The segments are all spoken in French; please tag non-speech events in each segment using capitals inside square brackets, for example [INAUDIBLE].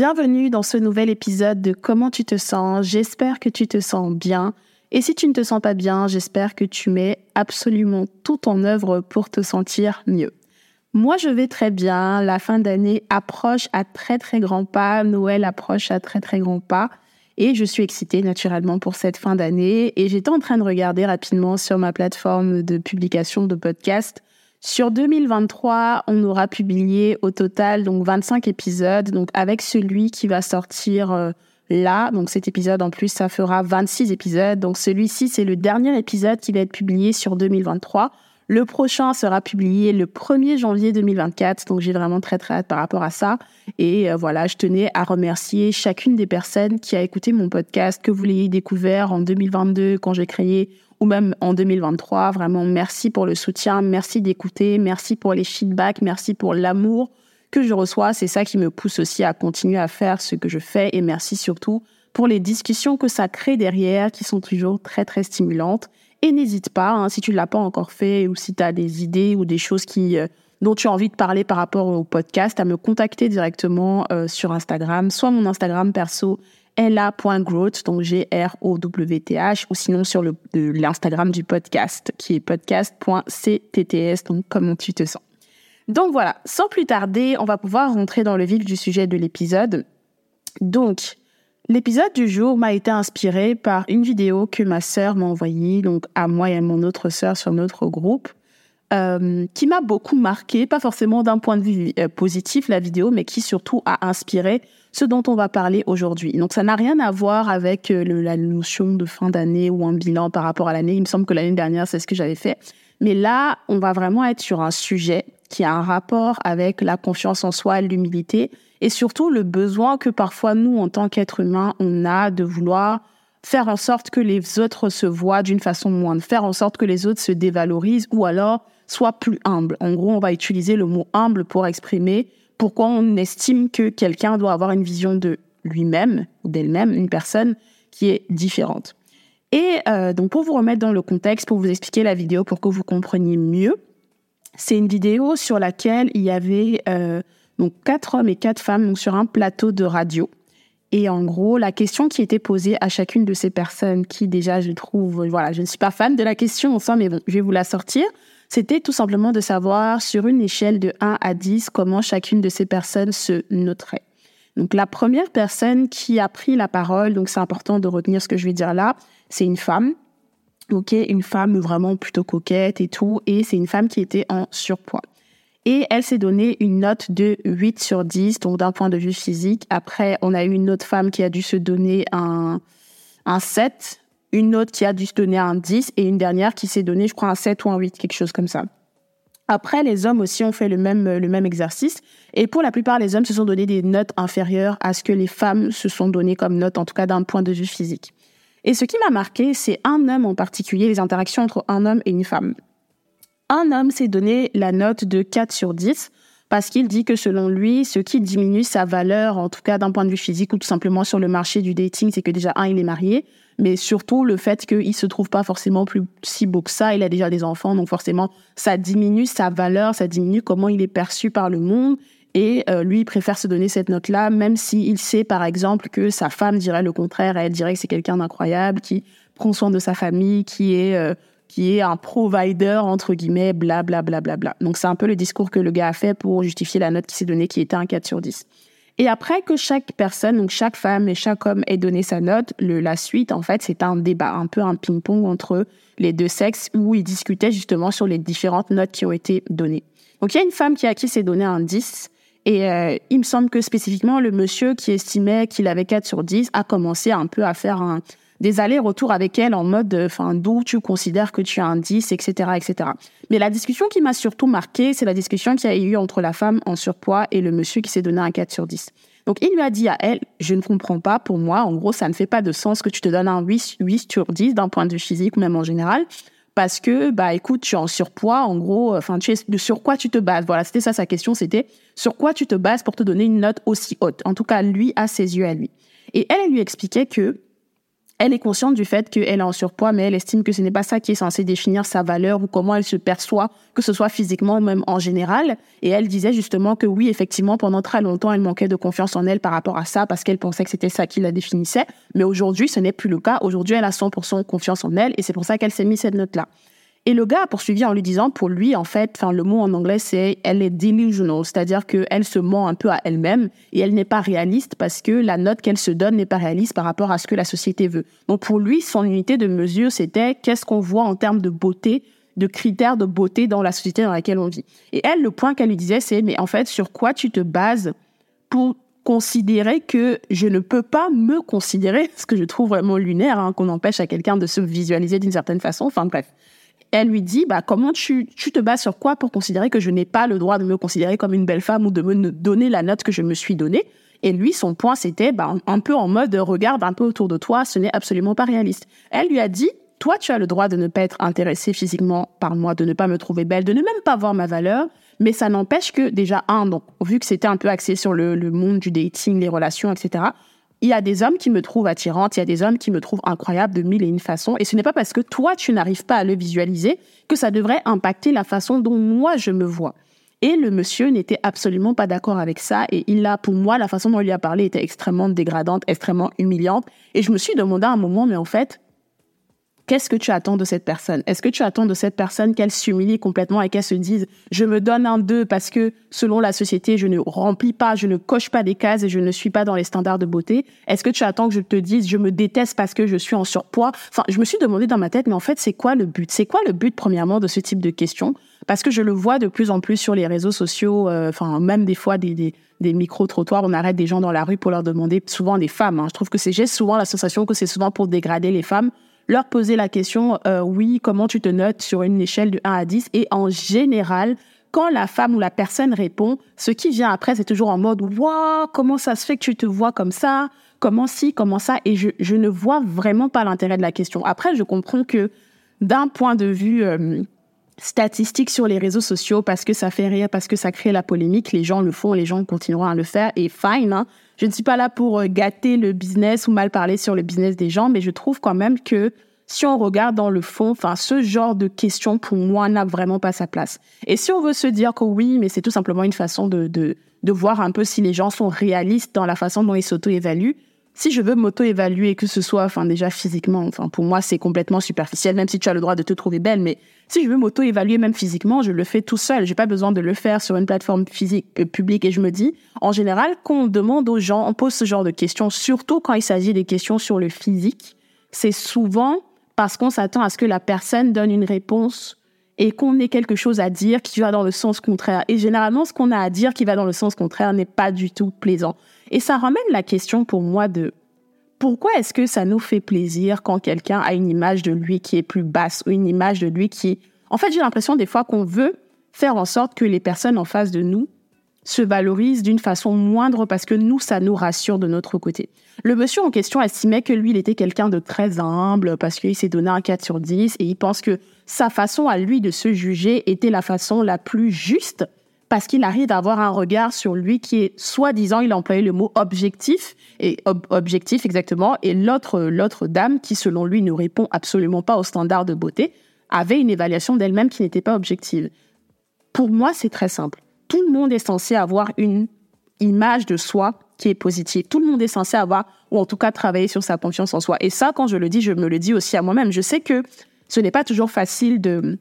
Bienvenue dans ce nouvel épisode de Comment tu te sens. J'espère que tu te sens bien. Et si tu ne te sens pas bien, j'espère que tu mets absolument tout en œuvre pour te sentir mieux. Moi, je vais très bien. La fin d'année approche à très très grands pas. Noël approche à très très grands pas. Et je suis excitée naturellement pour cette fin d'année. Et j'étais en train de regarder rapidement sur ma plateforme de publication de podcast sur 2023, on aura publié au total donc 25 épisodes, donc avec celui qui va sortir euh, là, donc cet épisode en plus, ça fera 26 épisodes. Donc celui-ci, c'est le dernier épisode qui va être publié sur 2023. Le prochain sera publié le 1er janvier 2024, donc j'ai vraiment très très hâte par rapport à ça. Et euh, voilà, je tenais à remercier chacune des personnes qui a écouté mon podcast, que vous l'ayez découvert en 2022 quand j'ai créé ou même en 2023. Vraiment, merci pour le soutien, merci d'écouter, merci pour les feedbacks, merci pour l'amour que je reçois. C'est ça qui me pousse aussi à continuer à faire ce que je fais et merci surtout pour les discussions que ça crée derrière qui sont toujours très très stimulantes. Et n'hésite pas, hein, si tu ne l'as pas encore fait ou si tu as des idées ou des choses qui, euh, dont tu as envie de parler par rapport au podcast, à me contacter directement euh, sur Instagram, soit mon Instagram perso la.growth, donc G-R-O-W-T-H, ou sinon sur l'Instagram du podcast, qui est podcast.ctts, donc comment tu te sens. Donc voilà, sans plus tarder, on va pouvoir rentrer dans le vif du sujet de l'épisode. Donc, l'épisode du jour m'a été inspiré par une vidéo que ma sœur m'a envoyée, donc à moi et à mon autre sœur sur notre groupe. Euh, qui m'a beaucoup marqué, pas forcément d'un point de vue euh, positif la vidéo, mais qui surtout a inspiré ce dont on va parler aujourd'hui. Donc ça n'a rien à voir avec euh, la notion de fin d'année ou un bilan par rapport à l'année. Il me semble que l'année dernière, c'est ce que j'avais fait. Mais là, on va vraiment être sur un sujet qui a un rapport avec la confiance en soi, l'humilité et surtout le besoin que parfois nous, en tant qu'êtres humains, on a de vouloir faire en sorte que les autres se voient d'une façon moindre, faire en sorte que les autres se dévalorisent ou alors soient plus humbles. En gros, on va utiliser le mot humble pour exprimer pourquoi on estime que quelqu'un doit avoir une vision de lui-même ou d'elle-même, une personne qui est différente. Et euh, donc pour vous remettre dans le contexte, pour vous expliquer la vidéo pour que vous compreniez mieux, c'est une vidéo sur laquelle il y avait euh, donc quatre hommes et quatre femmes sur un plateau de radio. Et en gros, la question qui était posée à chacune de ces personnes, qui déjà je trouve, voilà, je ne suis pas fan de la question en soi, mais bon, je vais vous la sortir c'était tout simplement de savoir sur une échelle de 1 à 10 comment chacune de ces personnes se noterait. Donc la première personne qui a pris la parole, donc c'est important de retenir ce que je vais dire là, c'est une femme. OK, une femme vraiment plutôt coquette et tout et c'est une femme qui était en surpoids. Et elle s'est donné une note de 8 sur 10, donc d'un point de vue physique. Après, on a eu une autre femme qui a dû se donner un, un 7 une autre qui a dû se donner un 10 et une dernière qui s'est donné, je crois, un 7 ou un 8, quelque chose comme ça. Après, les hommes aussi ont fait le même, le même exercice. Et pour la plupart, les hommes se sont donné des notes inférieures à ce que les femmes se sont données comme notes, en tout cas d'un point de vue physique. Et ce qui m'a marqué, c'est un homme en particulier, les interactions entre un homme et une femme. Un homme s'est donné la note de 4 sur 10 parce qu'il dit que selon lui, ce qui diminue sa valeur, en tout cas d'un point de vue physique ou tout simplement sur le marché du dating, c'est que déjà, un, il est marié, mais surtout le fait qu'il se trouve pas forcément plus si beau que ça, il a déjà des enfants, donc forcément ça diminue sa valeur, ça diminue comment il est perçu par le monde. Et euh, lui, il préfère se donner cette note-là, même s'il sait, par exemple, que sa femme dirait le contraire. Elle dirait que c'est quelqu'un d'incroyable, qui prend soin de sa famille, qui est euh, qui est un provider entre guillemets, bla bla bla bla bla. Donc c'est un peu le discours que le gars a fait pour justifier la note qui s'est donnée, qui était un 4 sur 10. Et après que chaque personne, donc chaque femme et chaque homme ait donné sa note, le, la suite, en fait, c'est un débat, un peu un ping-pong entre les deux sexes où ils discutaient justement sur les différentes notes qui ont été données. Donc il y a une femme qui a qui s'est donné un 10 et euh, il me semble que spécifiquement le monsieur qui estimait qu'il avait 4 sur 10 a commencé un peu à faire un, des allers-retours avec elle en mode, enfin, d'où tu considères que tu as un 10, etc., etc. Mais la discussion qui m'a surtout marqué, c'est la discussion qu'il y a eu entre la femme en surpoids et le monsieur qui s'est donné un 4 sur 10. Donc, il lui a dit à elle, je ne comprends pas, pour moi, en gros, ça ne fait pas de sens que tu te donnes un 8, 8 sur 10 d'un point de vue physique ou même en général. Parce que, bah, écoute, tu es en surpoids, en gros, enfin, sur quoi tu te bases? Voilà, c'était ça sa question, c'était sur quoi tu te bases pour te donner une note aussi haute? En tout cas, lui, à ses yeux à lui. Et elle, elle lui expliquait que elle est consciente du fait qu'elle est en surpoids, mais elle estime que ce n'est pas ça qui est censé définir sa valeur ou comment elle se perçoit, que ce soit physiquement ou même en général. Et elle disait justement que oui, effectivement, pendant très longtemps, elle manquait de confiance en elle par rapport à ça parce qu'elle pensait que c'était ça qui la définissait. Mais aujourd'hui, ce n'est plus le cas. Aujourd'hui, elle a 100% confiance en elle et c'est pour ça qu'elle s'est mis cette note-là. Et le gars a poursuivi en lui disant, pour lui, en fait, enfin, le mot en anglais, c'est elle est delusional, c'est-à-dire qu'elle se ment un peu à elle-même et elle n'est pas réaliste parce que la note qu'elle se donne n'est pas réaliste par rapport à ce que la société veut. Donc, pour lui, son unité de mesure, c'était qu'est-ce qu'on voit en termes de beauté, de critères de beauté dans la société dans laquelle on vit. Et elle, le point qu'elle lui disait, c'est, mais en fait, sur quoi tu te bases pour considérer que je ne peux pas me considérer, [LAUGHS] ce que je trouve vraiment lunaire, hein, qu'on empêche à quelqu'un de se visualiser d'une certaine façon. Enfin bref, elle lui dit, bah, comment tu, tu te bases sur quoi pour considérer que je n'ai pas le droit de me considérer comme une belle femme ou de me donner la note que je me suis donnée? Et lui, son point, c'était bah, un peu en mode regarde un peu autour de toi, ce n'est absolument pas réaliste. Elle lui a dit, toi, tu as le droit de ne pas être intéressée physiquement par moi, de ne pas me trouver belle, de ne même pas voir ma valeur, mais ça n'empêche que déjà, un, donc, vu que c'était un peu axé sur le, le monde du dating, les relations, etc., il y a des hommes qui me trouvent attirante, il y a des hommes qui me trouvent incroyable de mille et une façons. Et ce n'est pas parce que toi, tu n'arrives pas à le visualiser que ça devrait impacter la façon dont moi, je me vois. Et le monsieur n'était absolument pas d'accord avec ça. Et il a, pour moi, la façon dont il lui a parlé était extrêmement dégradante, extrêmement humiliante. Et je me suis demandé à un moment, mais en fait, Qu'est-ce que tu attends de cette personne? Est-ce que tu attends de cette personne qu'elle s'humilie complètement et qu'elle se dise je me donne un 2 parce que selon la société, je ne remplis pas, je ne coche pas des cases et je ne suis pas dans les standards de beauté. Est-ce que tu attends que je te dise je me déteste parce que je suis en surpoids? Enfin, je me suis demandé dans ma tête mais en fait, c'est quoi le but? C'est quoi le but premièrement de ce type de questions? Parce que je le vois de plus en plus sur les réseaux sociaux, euh, même des fois des, des micro-trottoirs, on arrête des gens dans la rue pour leur demander, souvent des femmes. Hein. Je trouve que c'est, j'ai souvent la sensation que c'est souvent pour dégrader les femmes leur poser la question, euh, oui, comment tu te notes sur une échelle de 1 à 10 Et en général, quand la femme ou la personne répond, ce qui vient après, c'est toujours en mode, waouh, comment ça se fait que tu te vois comme ça? Comment si, comment ça? Et je, je ne vois vraiment pas l'intérêt de la question. Après, je comprends que d'un point de vue euh, statistique sur les réseaux sociaux, parce que ça fait rire, parce que ça crée la polémique, les gens le font, les gens continueront à le faire, et fine, hein, je ne suis pas là pour euh, gâter le business ou mal parler sur le business des gens, mais je trouve quand même que si on regarde dans le fond, enfin, ce genre de questions, pour moi, n'a vraiment pas sa place. Et si on veut se dire que oui, mais c'est tout simplement une façon de, de, de voir un peu si les gens sont réalistes dans la façon dont ils s'auto-évaluent, si je veux m'auto-évaluer, que ce soit, enfin, déjà physiquement, enfin, pour moi, c'est complètement superficiel, même si tu as le droit de te trouver belle, mais si je veux m'auto-évaluer même physiquement, je le fais tout seul. J'ai pas besoin de le faire sur une plateforme physique euh, publique. Et je me dis, en général, quand on demande aux gens, on pose ce genre de questions, surtout quand il s'agit des questions sur le physique, c'est souvent parce qu'on s'attend à ce que la personne donne une réponse et qu'on ait quelque chose à dire qui va dans le sens contraire. Et généralement, ce qu'on a à dire qui va dans le sens contraire n'est pas du tout plaisant. Et ça ramène la question pour moi de pourquoi est-ce que ça nous fait plaisir quand quelqu'un a une image de lui qui est plus basse ou une image de lui qui... En fait, j'ai l'impression des fois qu'on veut faire en sorte que les personnes en face de nous se valorisent d'une façon moindre parce que nous, ça nous rassure de notre côté. Le monsieur en question estimait que lui, il était quelqu'un de très humble parce qu'il s'est donné un 4 sur 10 et il pense que sa façon à lui de se juger était la façon la plus juste parce qu'il arrive d'avoir un regard sur lui qui est soi-disant, il a employé le mot objectif et objectif exactement, et l'autre l'autre dame qui selon lui ne répond absolument pas aux standards de beauté avait une évaluation d'elle-même qui n'était pas objective. Pour moi, c'est très simple. Tout le monde est censé avoir une image de soi qui est positive. Tout le monde est censé avoir, ou en tout cas travailler sur sa confiance en soi. Et ça, quand je le dis, je me le dis aussi à moi-même. Je sais que ce n'est pas toujours facile de,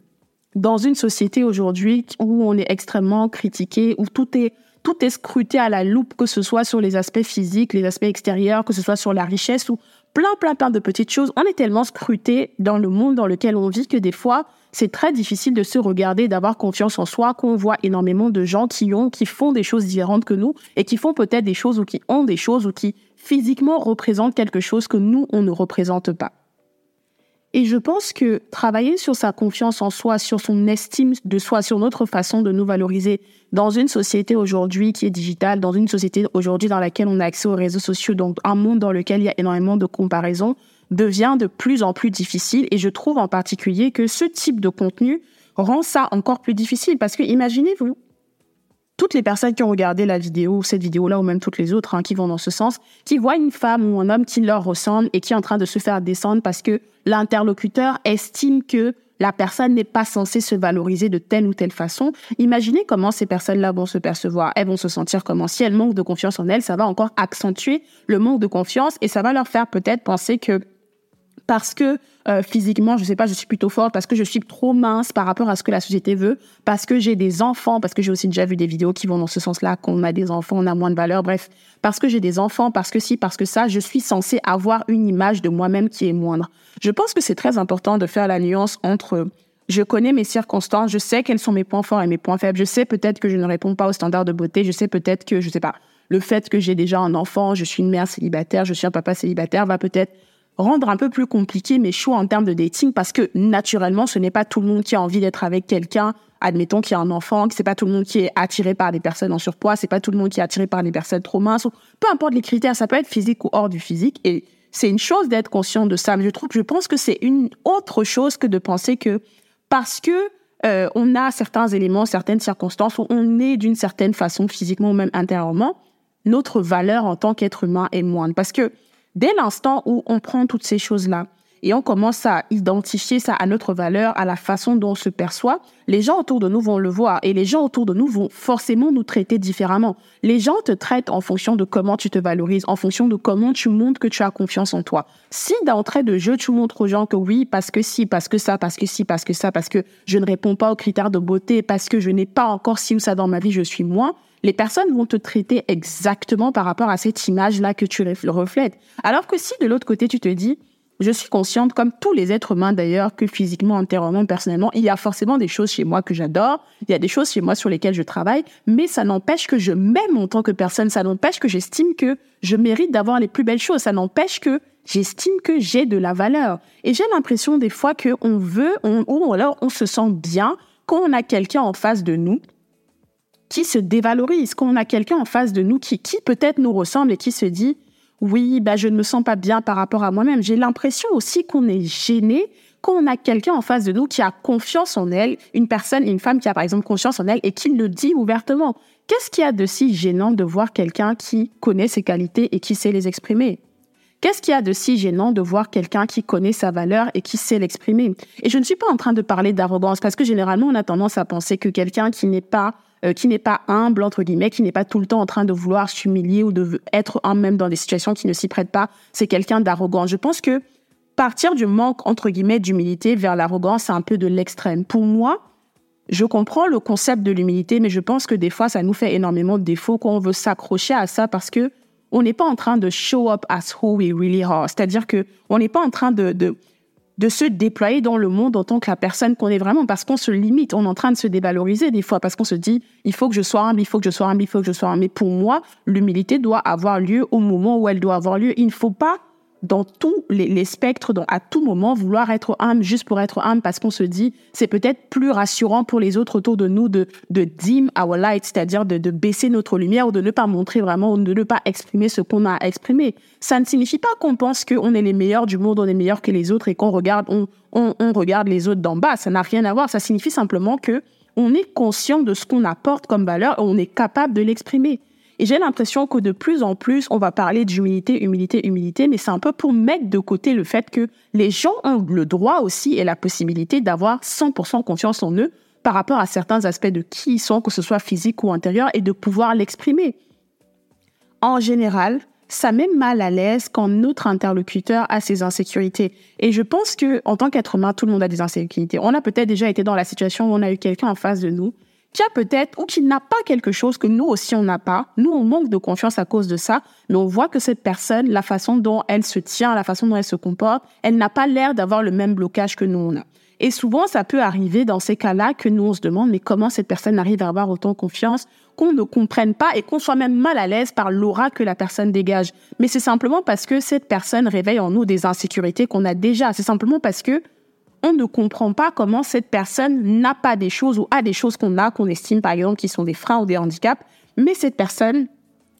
dans une société aujourd'hui où on est extrêmement critiqué, où tout est scruté à la loupe, que ce soit sur les aspects physiques, les aspects extérieurs, que ce soit sur la richesse ou plein, plein, plein de petites choses. On est tellement scruté dans le monde dans lequel on vit que des fois, c'est très difficile de se regarder, d'avoir confiance en soi, qu'on voit énormément de gens qui ont, qui font des choses différentes que nous et qui font peut-être des choses ou qui ont des choses ou qui physiquement représentent quelque chose que nous, on ne représente pas. Et je pense que travailler sur sa confiance en soi, sur son estime de soi, sur notre façon de nous valoriser dans une société aujourd'hui qui est digitale, dans une société aujourd'hui dans laquelle on a accès aux réseaux sociaux, donc un monde dans lequel il y a énormément de comparaisons, devient de plus en plus difficile. Et je trouve en particulier que ce type de contenu rend ça encore plus difficile parce que imaginez-vous toutes les personnes qui ont regardé la vidéo, cette vidéo-là, ou même toutes les autres hein, qui vont dans ce sens, qui voient une femme ou un homme qui leur ressemble et qui est en train de se faire descendre parce que l'interlocuteur estime que la personne n'est pas censée se valoriser de telle ou telle façon. Imaginez comment ces personnes-là vont se percevoir. Elles vont se sentir comment si elles manquent de confiance en elles, ça va encore accentuer le manque de confiance et ça va leur faire peut-être penser que parce que euh, physiquement, je sais pas, je suis plutôt forte, parce que je suis trop mince par rapport à ce que la société veut, parce que j'ai des enfants, parce que j'ai aussi déjà vu des vidéos qui vont dans ce sens-là, qu'on a des enfants, on a moins de valeur, bref, parce que j'ai des enfants, parce que si, parce que ça, je suis censée avoir une image de moi-même qui est moindre. Je pense que c'est très important de faire la nuance entre je connais mes circonstances, je sais quels sont mes points forts et mes points faibles, je sais peut-être que je ne réponds pas aux standards de beauté, je sais peut-être que, je sais pas, le fait que j'ai déjà un enfant, je suis une mère célibataire, je suis un papa célibataire, va peut-être rendre un peu plus compliqué mes choix en termes de dating parce que naturellement, ce n'est pas tout le monde qui a envie d'être avec quelqu'un, admettons qui a un enfant, que c'est pas tout le monde qui est attiré par des personnes en surpoids, c'est pas tout le monde qui est attiré par des personnes trop minces, peu importe les critères, ça peut être physique ou hors du physique et c'est une chose d'être conscient de ça, mais je trouve, je pense que c'est une autre chose que de penser que parce que euh, on a certains éléments, certaines circonstances où on est d'une certaine façon physiquement ou même intérieurement, notre valeur en tant qu'être humain est moindre. Parce que Dès l'instant où on prend toutes ces choses-là et on commence à identifier ça à notre valeur, à la façon dont on se perçoit, les gens autour de nous vont le voir et les gens autour de nous vont forcément nous traiter différemment. Les gens te traitent en fonction de comment tu te valorises, en fonction de comment tu montres que tu as confiance en toi. Si d'entrée de jeu, tu montres aux gens que oui, parce que si, parce que ça, parce que si, parce que ça, parce que je ne réponds pas aux critères de beauté, parce que je n'ai pas encore ci ou ça dans ma vie, je suis moins, les personnes vont te traiter exactement par rapport à cette image-là que tu reflètes. Alors que si de l'autre côté, tu te dis, je suis consciente, comme tous les êtres humains d'ailleurs, que physiquement, intérieurement, personnellement, il y a forcément des choses chez moi que j'adore, il y a des choses chez moi sur lesquelles je travaille, mais ça n'empêche que je m'aime en tant que personne, ça n'empêche que j'estime que je mérite d'avoir les plus belles choses, ça n'empêche que j'estime que j'ai de la valeur. Et j'ai l'impression des fois qu'on veut, ou alors on se sent bien quand on a quelqu'un en face de nous qui se dévalorise, qu'on a quelqu'un en face de nous qui, qui peut-être nous ressemble et qui se dit oui, bah, je ne me sens pas bien par rapport à moi-même. J'ai l'impression aussi qu'on est gêné quand on a quelqu'un en face de nous qui a confiance en elle, une personne, une femme qui a par exemple confiance en elle et qui le dit ouvertement. Qu'est-ce qu'il y a de si gênant de voir quelqu'un qui connaît ses qualités et qui sait les exprimer? Qu'est-ce qu'il y a de si gênant de voir quelqu'un qui connaît sa valeur et qui sait l'exprimer? Et je ne suis pas en train de parler d'arrogance parce que généralement on a tendance à penser que quelqu'un qui n'est pas euh, qui n'est pas humble, entre guillemets, qui n'est pas tout le temps en train de vouloir s'humilier ou de être un même dans des situations qui ne s'y prêtent pas, c'est quelqu'un d'arrogant. Je pense que partir du manque, entre guillemets, d'humilité vers l'arrogance, c'est un peu de l'extrême. Pour moi, je comprends le concept de l'humilité, mais je pense que des fois, ça nous fait énormément de défauts quand on veut s'accrocher à ça parce que on n'est pas en train de show up as who we really are. C'est-à-dire que on n'est pas en train de de se déployer dans le monde en tant que la personne qu'on est vraiment, parce qu'on se limite, on est en train de se dévaloriser des fois, parce qu'on se dit, il faut que je sois humble, il faut que je sois humble, il faut que je sois humble. Mais pour moi, l'humilité doit avoir lieu au moment où elle doit avoir lieu. Il ne faut pas dans tous les, spectres, dans, à tout moment, vouloir être humble juste pour être humble parce qu'on se dit c'est peut-être plus rassurant pour les autres autour de nous de, dim our light, c'est-à-dire de, baisser notre lumière ou de ne pas montrer vraiment ou de ne pas exprimer ce qu'on a exprimé. Ça ne signifie pas qu'on pense qu'on est les meilleurs du monde, on est meilleurs que les autres et qu'on regarde, on regarde les autres d'en bas. Ça n'a rien à voir. Ça signifie simplement que on est conscient de ce qu'on apporte comme valeur et on est capable de l'exprimer. Et j'ai l'impression que de plus en plus, on va parler d'humilité, humilité, humilité, mais c'est un peu pour mettre de côté le fait que les gens ont le droit aussi et la possibilité d'avoir 100% confiance en eux par rapport à certains aspects de qui ils sont, que ce soit physique ou intérieur, et de pouvoir l'exprimer. En général, ça met mal à l'aise quand notre interlocuteur a ses insécurités. Et je pense que, en tant qu'être humain, tout le monde a des insécurités. On a peut-être déjà été dans la situation où on a eu quelqu'un en face de nous peut-être ou qui n'a pas quelque chose que nous aussi on n'a pas. Nous, on manque de confiance à cause de ça, mais on voit que cette personne, la façon dont elle se tient, la façon dont elle se comporte, elle n'a pas l'air d'avoir le même blocage que nous on a. Et souvent, ça peut arriver dans ces cas-là que nous on se demande mais comment cette personne arrive à avoir autant confiance qu'on ne comprenne pas et qu'on soit même mal à l'aise par l'aura que la personne dégage. Mais c'est simplement parce que cette personne réveille en nous des insécurités qu'on a déjà. C'est simplement parce que on ne comprend pas comment cette personne n'a pas des choses ou a des choses qu'on a, qu'on estime par exemple qui sont des freins ou des handicaps, mais cette personne,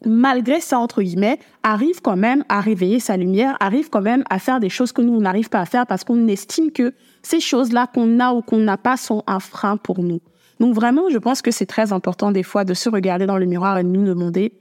malgré ça, entre guillemets, arrive quand même à réveiller sa lumière, arrive quand même à faire des choses que nous, on n'arrive pas à faire parce qu'on estime que ces choses-là qu'on a ou qu'on n'a pas sont un frein pour nous. Donc vraiment, je pense que c'est très important des fois de se regarder dans le miroir et de nous demander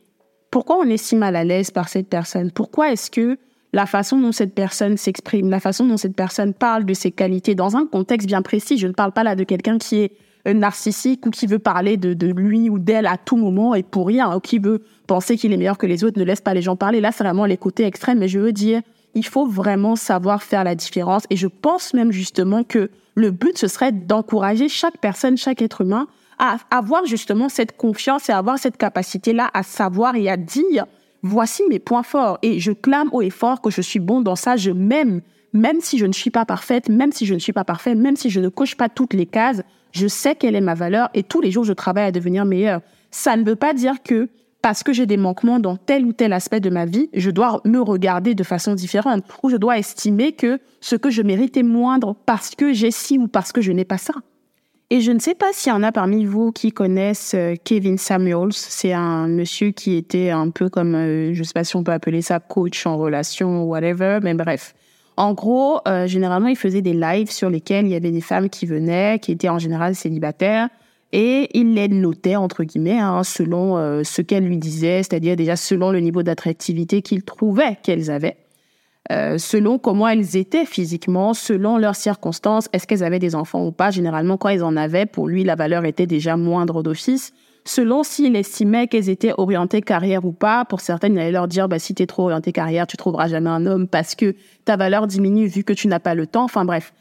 pourquoi on est si mal à l'aise par cette personne? Pourquoi est-ce que la façon dont cette personne s'exprime, la façon dont cette personne parle de ses qualités dans un contexte bien précis. Je ne parle pas là de quelqu'un qui est euh, narcissique ou qui veut parler de, lui ou d'elle à tout moment et pour rien, ou qui veut penser qu'il est meilleur que les autres, ne laisse pas les gens parler. Là, c'est vraiment les côtés extrêmes, mais je veux dire, il faut vraiment savoir faire la différence. Et je pense même justement que le but, ce serait d'encourager chaque personne, chaque être humain à avoir justement cette confiance et à avoir cette capacité-là à savoir et à dire voici mes points forts et je clame haut et fort que je suis bon dans ça, je m'aime, même si je ne suis pas parfaite, même si je ne suis pas parfait, même si je ne coche pas toutes les cases, je sais quelle est ma valeur et tous les jours je travaille à devenir meilleur. Ça ne veut pas dire que parce que j'ai des manquements dans tel ou tel aspect de ma vie, je dois me regarder de façon différente ou je dois estimer que ce que je mérite est moindre parce que j'ai ci ou parce que je n'ai pas ça. Et je ne sais pas s'il y en a parmi vous qui connaissent euh, Kevin Samuels. C'est un monsieur qui était un peu comme, euh, je ne sais pas si on peut appeler ça coach en relation ou whatever, mais bref. En gros, euh, généralement, il faisait des lives sur lesquels il y avait des femmes qui venaient, qui étaient en général célibataires, et il les notait, entre guillemets, hein, selon ce qu'elles lui disaient, c'est-à-dire déjà selon le niveau d'attractivité qu'il trouvait qu'elles avaient. Euh, selon comment elles étaient physiquement, selon leurs circonstances, est-ce qu'elles avaient des enfants ou pas? Généralement, quand elles en avaient, pour lui, la valeur était déjà moindre d'office. Selon s'il estimait qu'elles étaient orientées carrière ou pas, pour certaines, il allait leur dire, bah, si es trop orientée carrière, tu trouveras jamais un homme parce que ta valeur diminue vu que tu n'as pas le temps. Enfin bref.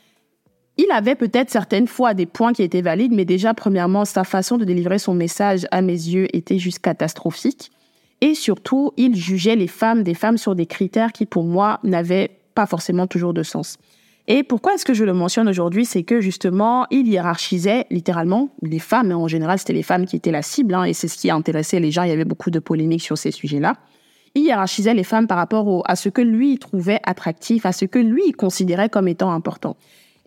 Il avait peut-être certaines fois des points qui étaient valides, mais déjà, premièrement, sa façon de délivrer son message, à mes yeux, était juste catastrophique. Et surtout, il jugeait les femmes, des femmes sur des critères qui, pour moi, n'avaient pas forcément toujours de sens. Et pourquoi est-ce que je le mentionne aujourd'hui C'est que justement, il hiérarchisait littéralement les femmes. En général, c'était les femmes qui étaient la cible, hein, et c'est ce qui intéressait les gens. Il y avait beaucoup de polémiques sur ces sujets-là. Il hiérarchisait les femmes par rapport à ce que lui trouvait attractif, à ce que lui considérait comme étant important.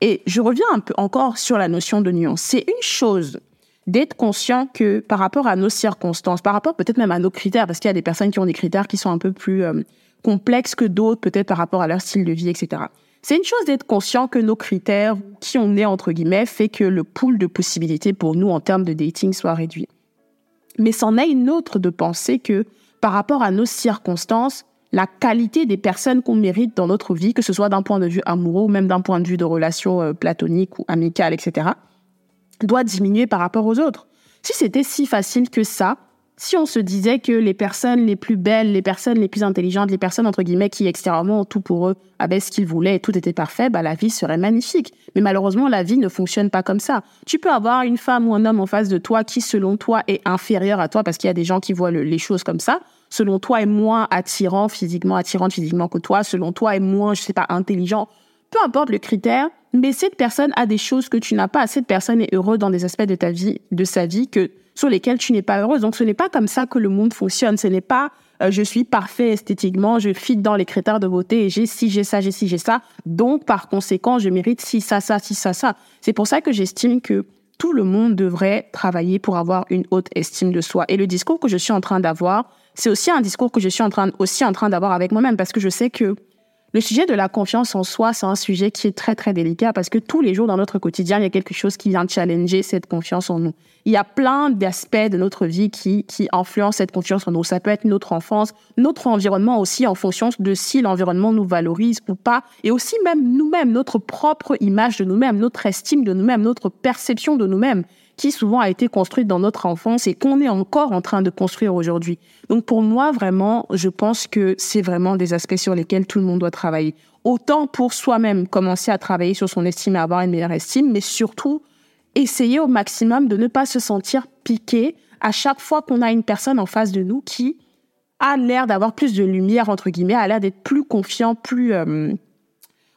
Et je reviens un peu encore sur la notion de nuance. C'est une chose d'être conscient que par rapport à nos circonstances, par rapport peut-être même à nos critères, parce qu'il y a des personnes qui ont des critères qui sont un peu plus euh, complexes que d'autres, peut-être par rapport à leur style de vie, etc. C'est une chose d'être conscient que nos critères, qui on est entre guillemets, fait que le pool de possibilités pour nous en termes de dating soit réduit. Mais c'en est une autre de penser que par rapport à nos circonstances, la qualité des personnes qu'on mérite dans notre vie, que ce soit d'un point de vue amoureux ou même d'un point de vue de relation euh, platonique ou amicale, etc., doit diminuer par rapport aux autres. Si c'était si facile que ça, si on se disait que les personnes les plus belles, les personnes les plus intelligentes, les personnes entre guillemets qui extérieurement ont tout pour eux avaient ce qu'ils voulaient et tout était parfait, bah la vie serait magnifique. Mais malheureusement, la vie ne fonctionne pas comme ça. Tu peux avoir une femme ou un homme en face de toi qui, selon toi, est inférieur à toi parce qu'il y a des gens qui voient les choses comme ça. Selon toi, est moins attirant physiquement, attirante physiquement que toi. Selon toi, est moins, je sais pas, intelligent. Peu importe le critère, mais cette personne a des choses que tu n'as pas. Cette personne est heureuse dans des aspects de ta vie, de sa vie que sur lesquels tu n'es pas heureuse. Donc ce n'est pas comme ça que le monde fonctionne. Ce n'est pas euh, je suis parfait esthétiquement, je fit dans les critères de beauté et j'ai si j'ai ça, j'ai si j'ai ça. Donc par conséquent, je mérite si ça ça si ça ça. C'est pour ça que j'estime que tout le monde devrait travailler pour avoir une haute estime de soi. Et le discours que je suis en train d'avoir, c'est aussi un discours que je suis aussi en train d'avoir avec moi-même parce que je sais que le sujet de la confiance en soi, c'est un sujet qui est très très délicat parce que tous les jours dans notre quotidien, il y a quelque chose qui vient challenger cette confiance en nous. Il y a plein d'aspects de notre vie qui, qui influencent cette confiance en nous. Ça peut être notre enfance, notre environnement aussi en fonction de si l'environnement nous valorise ou pas. Et aussi même nous-mêmes, notre propre image de nous-mêmes, notre estime de nous-mêmes, notre perception de nous-mêmes qui souvent a été construite dans notre enfance et qu'on est encore en train de construire aujourd'hui. Donc pour moi, vraiment, je pense que c'est vraiment des aspects sur lesquels tout le monde doit travailler. Autant pour soi-même commencer à travailler sur son estime et avoir une meilleure estime, mais surtout essayer au maximum de ne pas se sentir piqué à chaque fois qu'on a une personne en face de nous qui a l'air d'avoir plus de lumière, entre guillemets, a l'air d'être plus confiant, plus... Euh,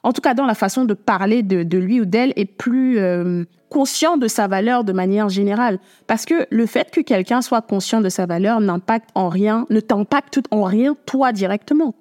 en tout cas dans la façon de parler de, lui ou d'elle, est plus euh, conscient de sa valeur de manière générale. Parce que le fait que quelqu'un soit conscient de sa valeur n'impacte en rien, ne t'impacte en rien toi directement.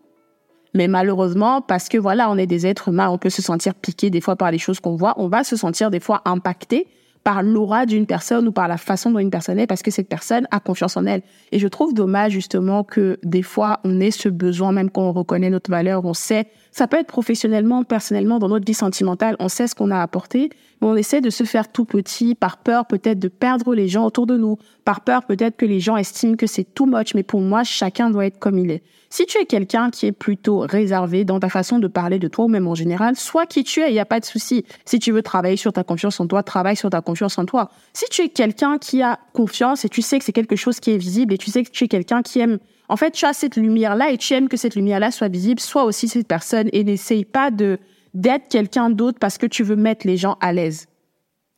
Mais malheureusement, parce que voilà, on est des êtres humains, on peut se sentir piqué des fois par les choses qu'on voit, on va se sentir des fois impacté par l'aura d'une personne ou par la façon dont une personne est parce que cette personne a confiance en elle. Et je trouve dommage justement que des fois on ait ce besoin, même quand on reconnaît notre valeur, on sait, ça peut être professionnellement, personnellement, dans notre vie sentimentale, on sait ce qu'on a apporté, mais on essaie de se faire tout petit par peur peut-être de perdre les gens autour de nous, par peur peut-être que les gens estiment que c'est too much, mais pour moi, chacun doit être comme il est. Si tu es quelqu'un qui est plutôt réservé dans ta façon de parler de toi ou même en général, sois qui tu es, il n'y a pas de souci. Si tu veux travailler sur ta confiance en toi, travaille sur ta confiance en toi. Si tu es quelqu'un qui a confiance et tu sais que c'est quelque chose qui est visible et tu sais que tu es quelqu'un qui aime, en fait, tu as cette lumière-là et tu aimes que cette lumière-là soit visible, sois aussi cette personne et n'essaye pas de d'être quelqu'un d'autre parce que tu veux mettre les gens à l'aise.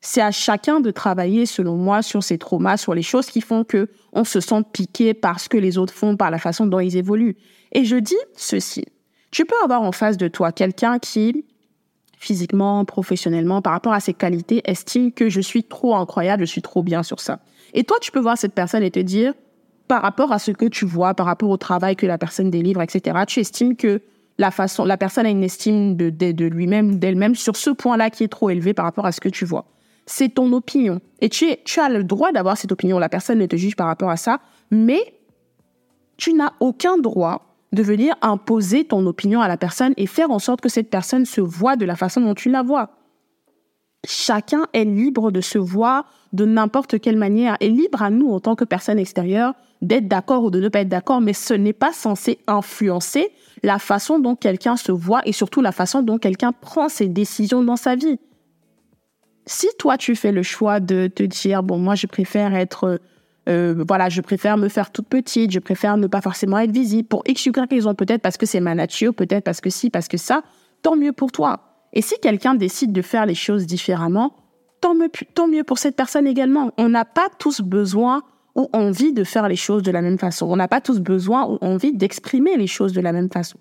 C'est à chacun de travailler, selon moi, sur ses traumas, sur les choses qui font que on se sent piqué par ce que les autres font, par la façon dont ils évoluent. Et je dis ceci. Tu peux avoir en face de toi quelqu'un qui, physiquement, professionnellement, par rapport à ses qualités, estime que je suis trop incroyable, je suis trop bien sur ça. Et toi, tu peux voir cette personne et te dire, par rapport à ce que tu vois, par rapport au travail que la personne délivre, etc., tu estimes que la façon, la personne a une estime de, lui-même, d'elle-même sur ce point-là qui est trop élevé par rapport à ce que tu vois c'est ton opinion. Et tu, tu as le droit d'avoir cette opinion. La personne ne te juge par rapport à ça, mais tu n'as aucun droit de venir imposer ton opinion à la personne et faire en sorte que cette personne se voit de la façon dont tu la vois. Chacun est libre de se voir de n'importe quelle manière, et libre à nous en tant que personne extérieure d'être d'accord ou de ne pas être d'accord, mais ce n'est pas censé influencer la façon dont quelqu'un se voit et surtout la façon dont quelqu'un prend ses décisions dans sa vie. Si toi tu fais le choix de te dire bon moi je préfère être euh, voilà je préfère me faire toute petite je préfère ne pas forcément être visible pour x y raison peut-être parce que c'est ma nature peut-être parce que si parce que ça tant mieux pour toi. Et si quelqu'un décide de faire les choses différemment tant mieux tant mieux pour cette personne également. On n'a pas tous besoin ou envie de faire les choses de la même façon on n'a pas tous besoin ou envie d'exprimer les choses de la même façon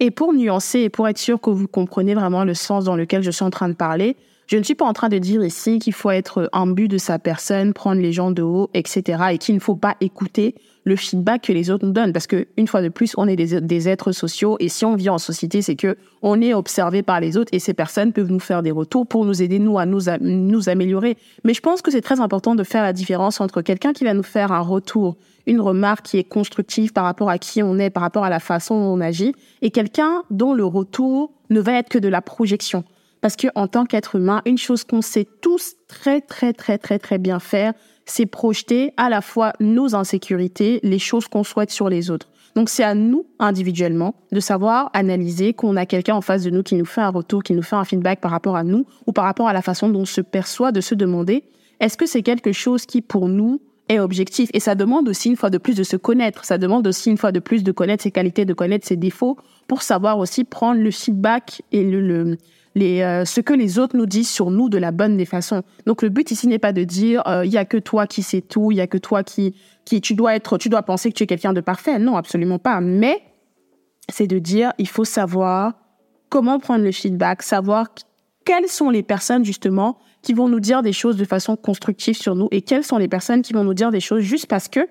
et pour nuancer et pour être sûr que vous comprenez vraiment le sens dans lequel je suis en train de parler je ne suis pas en train de dire ici qu'il faut être but de sa personne, prendre les gens de haut, etc. et qu'il ne faut pas écouter le feedback que les autres nous donnent. Parce que, une fois de plus, on est des, êtres sociaux et si on vit en société, c'est que on est observé par les autres et ces personnes peuvent nous faire des retours pour nous aider, nous, à nous, nous améliorer. Mais je pense que c'est très important de faire la différence entre quelqu'un qui va nous faire un retour, une remarque qui est constructive par rapport à qui on est, par rapport à la façon dont on agit, et quelqu'un dont le retour ne va être que de la projection. Parce que en tant qu'être humain, une chose qu'on sait tous très très très très très bien faire, c'est projeter à la fois nos insécurités, les choses qu'on souhaite sur les autres. Donc c'est à nous individuellement de savoir analyser qu'on a quelqu'un en face de nous qui nous fait un retour, qui nous fait un feedback par rapport à nous ou par rapport à la façon dont on se perçoit, de se demander est-ce que c'est quelque chose qui pour nous est objectif? Et ça demande aussi une fois de plus de se connaître, ça demande aussi une fois de plus de connaître ses qualités, de connaître ses défauts pour savoir aussi prendre le feedback et le, le euh, ce que les autres nous disent sur nous de la bonne des façons. Donc le but ici n'est pas de dire euh, il y a que toi qui sais tout, il y a que toi qui qui tu dois être tu dois penser que tu es quelqu'un de parfait. Non, absolument pas, mais c'est de dire il faut savoir comment prendre le feedback, savoir quelles sont les personnes justement qui vont nous dire des choses de façon constructive sur nous et quelles sont les personnes qui vont nous dire des choses juste parce que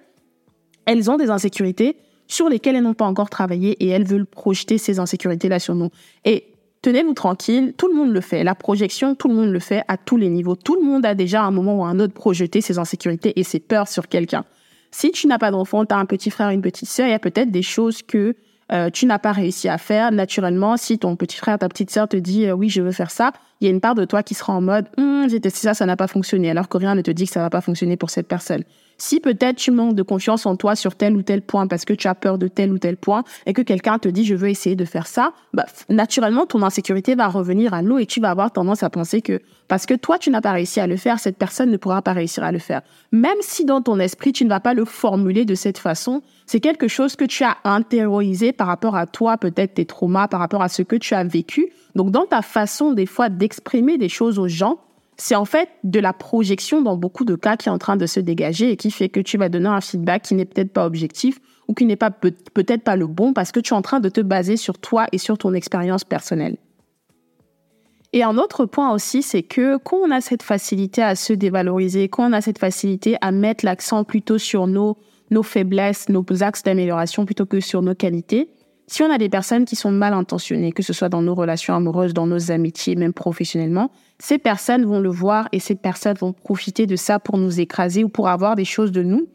elles ont des insécurités sur lesquelles elles n'ont pas encore travaillé et elles veulent projeter ces insécurités-là sur nous. Et tenez-vous tranquille, tout le monde le fait. La projection, tout le monde le fait à tous les niveaux. Tout le monde a déjà un moment ou un autre projeté ses insécurités et ses peurs sur quelqu'un. Si tu n'as pas d'enfant, tu as un petit frère, une petite sœur, il y a peut-être des choses que euh, tu n'as pas réussi à faire. Naturellement, si ton petit frère, ta petite sœur te dit euh, oui, je veux faire ça, il y a une part de toi qui sera en mode hum, j'ai testé ça, ça n'a pas fonctionné. Alors que rien ne te dit que ça va pas fonctionner pour cette personne. Si peut-être tu manques de confiance en toi sur tel ou tel point parce que tu as peur de tel ou tel point et que quelqu'un te dit je veux essayer de faire ça, bah, naturellement ton insécurité va revenir à l'eau et tu vas avoir tendance à penser que parce que toi tu n'as pas réussi à le faire, cette personne ne pourra pas réussir à le faire. Même si dans ton esprit tu ne vas pas le formuler de cette façon, c'est quelque chose que tu as intériorisé par rapport à toi, peut-être tes traumas, par rapport à ce que tu as vécu. Donc dans ta façon des fois d'exprimer des choses aux gens, c'est en fait de la projection dans beaucoup de cas qui est en train de se dégager et qui fait que tu vas donner un feedback qui n'est peut-être pas objectif ou qui n'est pas peut-être pas le bon parce que tu es en train de te baser sur toi et sur ton expérience personnelle. Et un autre point aussi, c'est que quand on a cette facilité à se dévaloriser, quand on a cette facilité à mettre l'accent plutôt sur nos, nos faiblesses, nos axes d'amélioration plutôt que sur nos qualités, si on a des personnes qui sont mal intentionnées, que ce soit dans nos relations amoureuses, dans nos amitiés, même professionnellement, ces personnes vont le voir et ces personnes vont profiter de ça pour nous écraser ou pour avoir des choses de nous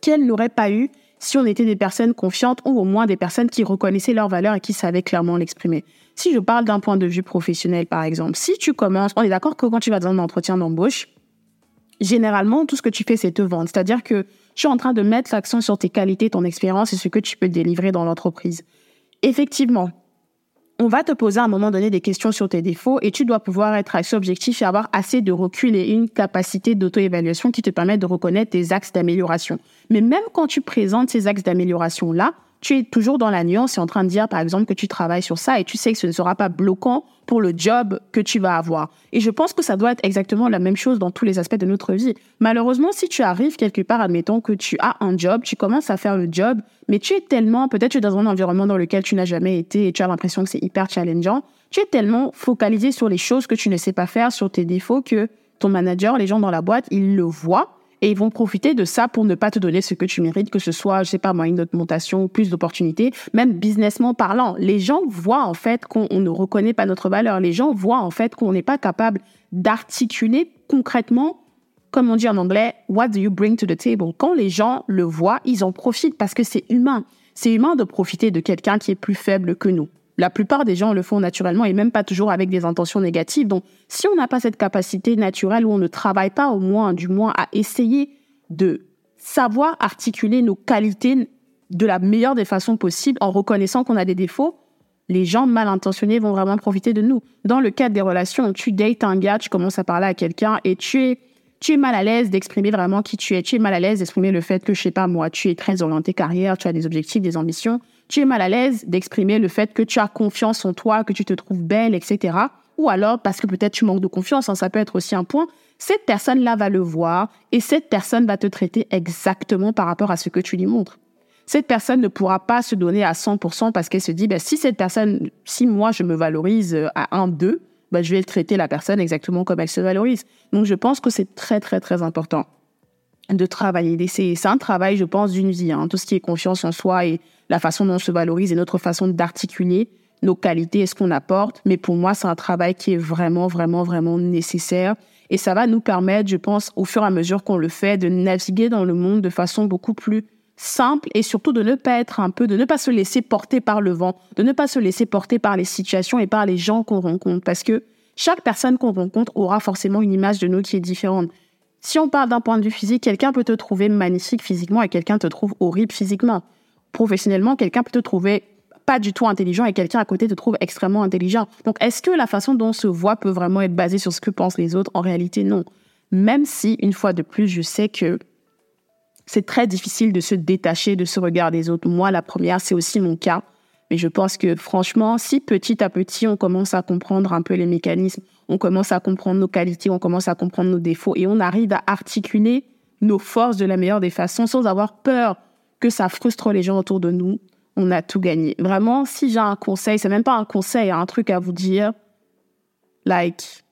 qu'elles n'auraient pas eues si on était des personnes confiantes ou au moins des personnes qui reconnaissaient leurs valeurs et qui savaient clairement l'exprimer. Si je parle d'un point de vue professionnel, par exemple, si tu commences, on est d'accord que quand tu vas dans un entretien d'embauche, généralement, tout ce que tu fais, c'est te vendre. C'est-à-dire que tu es en train de mettre l'accent sur tes qualités, ton expérience et ce que tu peux délivrer dans l'entreprise. Effectivement, on va te poser à un moment donné des questions sur tes défauts et tu dois pouvoir être assez objectif et avoir assez de recul et une capacité d'auto-évaluation qui te permet de reconnaître tes axes d'amélioration. Mais même quand tu présentes ces axes d'amélioration-là, tu es toujours dans la nuance et en train de dire, par exemple, que tu travailles sur ça et tu sais que ce ne sera pas bloquant pour le job que tu vas avoir. Et je pense que ça doit être exactement la même chose dans tous les aspects de notre vie. Malheureusement, si tu arrives quelque part, admettons que tu as un job, tu commences à faire le job, mais tu es tellement, peut-être tu es dans un environnement dans lequel tu n'as jamais été et tu as l'impression que c'est hyper challengeant, tu es tellement focalisé sur les choses que tu ne sais pas faire, sur tes défauts, que ton manager, les gens dans la boîte, ils le voient et ils vont profiter de ça pour ne pas te donner ce que tu mérites, que ce soit, je sais pas moi, une augmentation, plus d'opportunités, même businessment parlant. Les gens voient en fait qu'on ne reconnaît pas notre valeur. Les gens voient en fait qu'on n'est pas capable d'articuler concrètement, comme on dit en anglais, what do you bring to the table? Quand les gens le voient, ils en profitent parce que c'est humain. C'est humain de profiter de quelqu'un qui est plus faible que nous. La plupart des gens le font naturellement et même pas toujours avec des intentions négatives. Donc, si on n'a pas cette capacité naturelle ou on ne travaille pas au moins, du moins, à essayer de savoir articuler nos qualités de la meilleure des façons possibles en reconnaissant qu'on a des défauts, les gens mal intentionnés vont vraiment profiter de nous. Dans le cadre des relations, tu dates un gars, tu commences à parler à quelqu'un et tu es, tu es mal à l'aise d'exprimer vraiment qui tu es. Tu es mal à l'aise d'exprimer le fait que, je sais pas moi, tu es très orienté carrière, tu as des objectifs, des ambitions tu es mal à l'aise d'exprimer le fait que tu as confiance en toi, que tu te trouves belle, etc. Ou alors parce que peut-être tu manques de confiance, hein, ça peut être aussi un point. Cette personne-là va le voir et cette personne va te traiter exactement par rapport à ce que tu lui montres. Cette personne ne pourra pas se donner à 100% parce qu'elle se dit, ben, si cette personne, si moi je me valorise à 1, 2, ben, je vais traiter la personne exactement comme elle se valorise. Donc je pense que c'est très très très important de travailler. C'est un travail, je pense, d'une vie. Hein. Tout ce qui est confiance en soi et la façon dont on se valorise et notre façon d'articuler nos qualités et ce qu'on apporte. Mais pour moi, c'est un travail qui est vraiment, vraiment, vraiment nécessaire. Et ça va nous permettre, je pense, au fur et à mesure qu'on le fait, de naviguer dans le monde de façon beaucoup plus simple et surtout de ne pas être un peu, de ne pas se laisser porter par le vent, de ne pas se laisser porter par les situations et par les gens qu'on rencontre. Parce que chaque personne qu'on rencontre aura forcément une image de nous qui est différente. Si on parle d'un point de vue physique, quelqu'un peut te trouver magnifique physiquement et quelqu'un te trouve horrible physiquement. Professionnellement, quelqu'un peut te trouver pas du tout intelligent et quelqu'un à côté te trouve extrêmement intelligent. Donc, est-ce que la façon dont on se voit peut vraiment être basée sur ce que pensent les autres? En réalité, non. Même si, une fois de plus, je sais que c'est très difficile de se détacher de ce regard des autres. Moi, la première, c'est aussi mon cas. Mais je pense que franchement, si petit à petit, on commence à comprendre un peu les mécanismes, on commence à comprendre nos qualités, on commence à comprendre nos défauts et on arrive à articuler nos forces de la meilleure des façons sans avoir peur que ça frustre les gens autour de nous, on a tout gagné. Vraiment, si j'ai un conseil, c'est même pas un conseil, un truc à vous dire, like,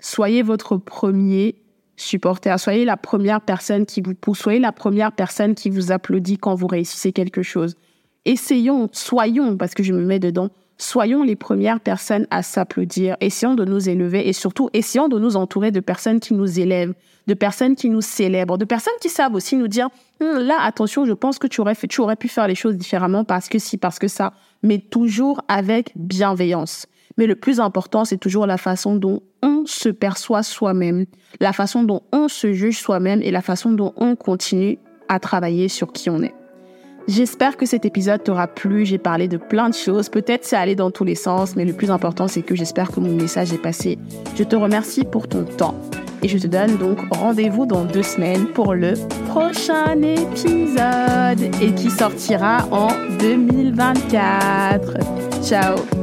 soyez votre premier supporter, soyez la première personne qui vous pousse, soyez la première personne qui vous applaudit quand vous réussissez quelque chose essayons, soyons, parce que je me mets dedans, soyons les premières personnes à s'applaudir, essayons de nous élever et surtout essayons de nous entourer de personnes qui nous élèvent, de personnes qui nous célèbrent, de personnes qui savent aussi nous dire hum, là attention, je pense que tu aurais fait, tu aurais pu faire les choses différemment parce que si, parce que ça, mais toujours avec bienveillance. Mais le plus important, c'est toujours la façon dont on se perçoit soi-même, la façon dont on se juge soi-même et la façon dont on continue à travailler sur qui on est. J'espère que cet épisode t'aura plu. J'ai parlé de plein de choses. Peut-être c'est allé dans tous les sens, mais le plus important, c'est que j'espère que mon message est passé. Je te remercie pour ton temps. Et je te donne donc rendez-vous dans deux semaines pour le prochain épisode et qui sortira en 2024. Ciao